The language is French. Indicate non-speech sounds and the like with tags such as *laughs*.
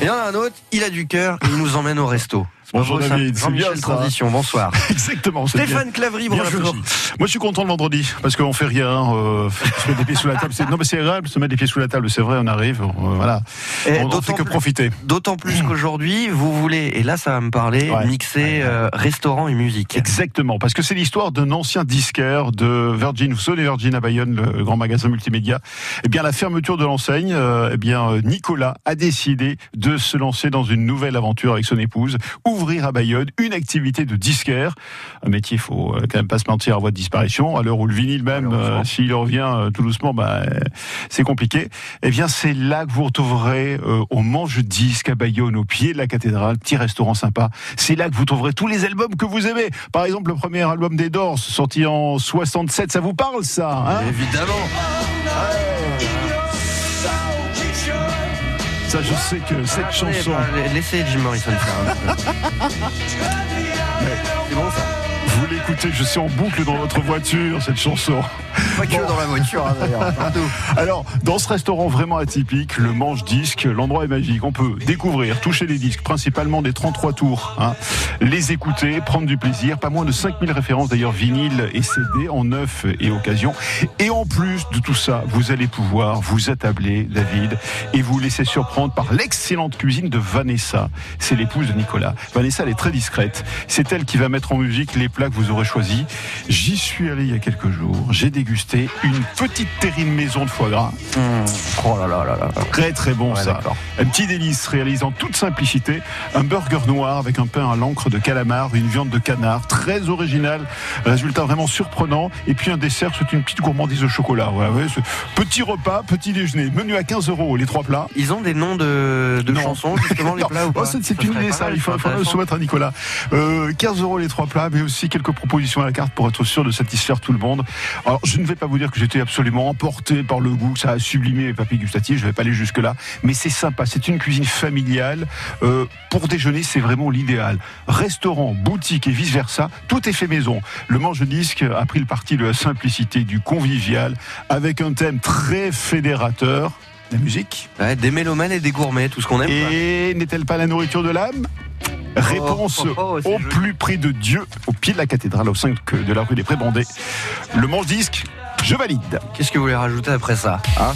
Et il y en a un autre, il a du cœur, il nous emmène au resto. Bonjour David, c'est bien ça. Transition, bonsoir. *laughs* Exactement. Stéphane Clavry, bonjour. Moi, je suis content le vendredi parce qu'on fait rien. Euh, *laughs* se mettre des pieds sous la table. Non, mais c'est agréable se mettre des pieds sous la table. C'est vrai, on arrive. euh, voilà. Et on, on fait que plus- profiter. D'autant plus *clears throat* qu'aujourd'hui, vous voulez, et là ça va me parler, Ouais. mixer euh, restaurant et musique. Exactement, parce que c'est l'histoire d'un ancien disquaire de Virgin, vous savez Virgin à Bayonne, le grand magasin multimédia. Eh bien, la fermeture de l'enseigne, euh, eh bien, Nicolas a décidé de se lancer dans une nouvelle aventure avec son épouse, ouvrir à Bayonne une activité de disquaire, un métier, il faut euh, quand même pas se mentir, en voie de disparition. À l'heure où le vinyle même, euh, s'il revient euh, tout doucement, bah, euh, c'est compliqué. Eh bien, c'est là que vous retrouverez euh, au Manche Disque à Bayonne, au pied de la cathédrale, petit restaurant sympa. C'est là que vous trouverez tous les albums que vous aimez. Par exemple, le premier album des Doors, sorti en 67, ça vous parle ça hein? Évidemment. Ça, je sais que cette chanson, bah, Laissez Jim Morrison faire un peu. *laughs* C'est bon ça vous l'écoutez, je suis en boucle dans votre voiture, cette chanson. Pas que dans la voiture hein, d'ailleurs. *laughs* Alors, dans ce restaurant vraiment atypique, le Manche Disque, l'endroit est magique. On peut découvrir, toucher les disques, principalement des 33 tours, hein, les écouter, prendre du plaisir. Pas moins de 5000 références d'ailleurs vinyle et CD en neuf et occasion. Et en plus de tout ça, vous allez pouvoir vous attabler, David, et vous laisser surprendre par l'excellente cuisine de Vanessa. C'est l'épouse de Nicolas. Vanessa, elle est très discrète. C'est elle qui va mettre en musique les plats que vous aurez choisis. J'y suis allé il y a quelques jours. J'ai dégusté une petite terrine maison de foie gras. Oh là là là là. Très très bon Ouais, ça. Un petit délice réalisé en toute simplicité. Un burger noir avec un pain à l'encre de calamar, une viande de canard, très original. Résultat vraiment surprenant. Et puis un dessert, c'est une petite gourmandise au chocolat. Ouais, ce petit repas, petit déjeuner. Menu à 15 euros, les trois plats. Ils ont des noms de, de chansons justement les *laughs* plats ou Oh, pas c'est c'est une idée ça, il faut le soumettre à Nicolas. Euh, 15 euros les trois plats, mais aussi quelques propositions à la carte pour être sûr de satisfaire tout le monde. Alors je ne vais pas vous dire que j'étais absolument emporté par le goût, ça a sublimé mes papilles gustatives, je ne vais pas aller jusque là, mais c'est sympa, c'est une cuisine familiale. Euh, pour déjeuner, c'est vraiment l'idéal. Restaurant, boutique et vice versa, tout est fait maison. Le manche disque a pris le parti de la simplicité, du convivial, avec un thème très fédérateur. La musique. Ouais, des mélomanes et des gourmets, tout ce qu'on aime. Et n'est-elle pas la nourriture de l'âme? Réponse Oh, oh, oh, au joli. plus près de Dieu, au pied de la cathédrale, au 5 de la rue des Prébondés. Le manche disque, je valide. Qu'est-ce que vous voulez rajouter après ça hein?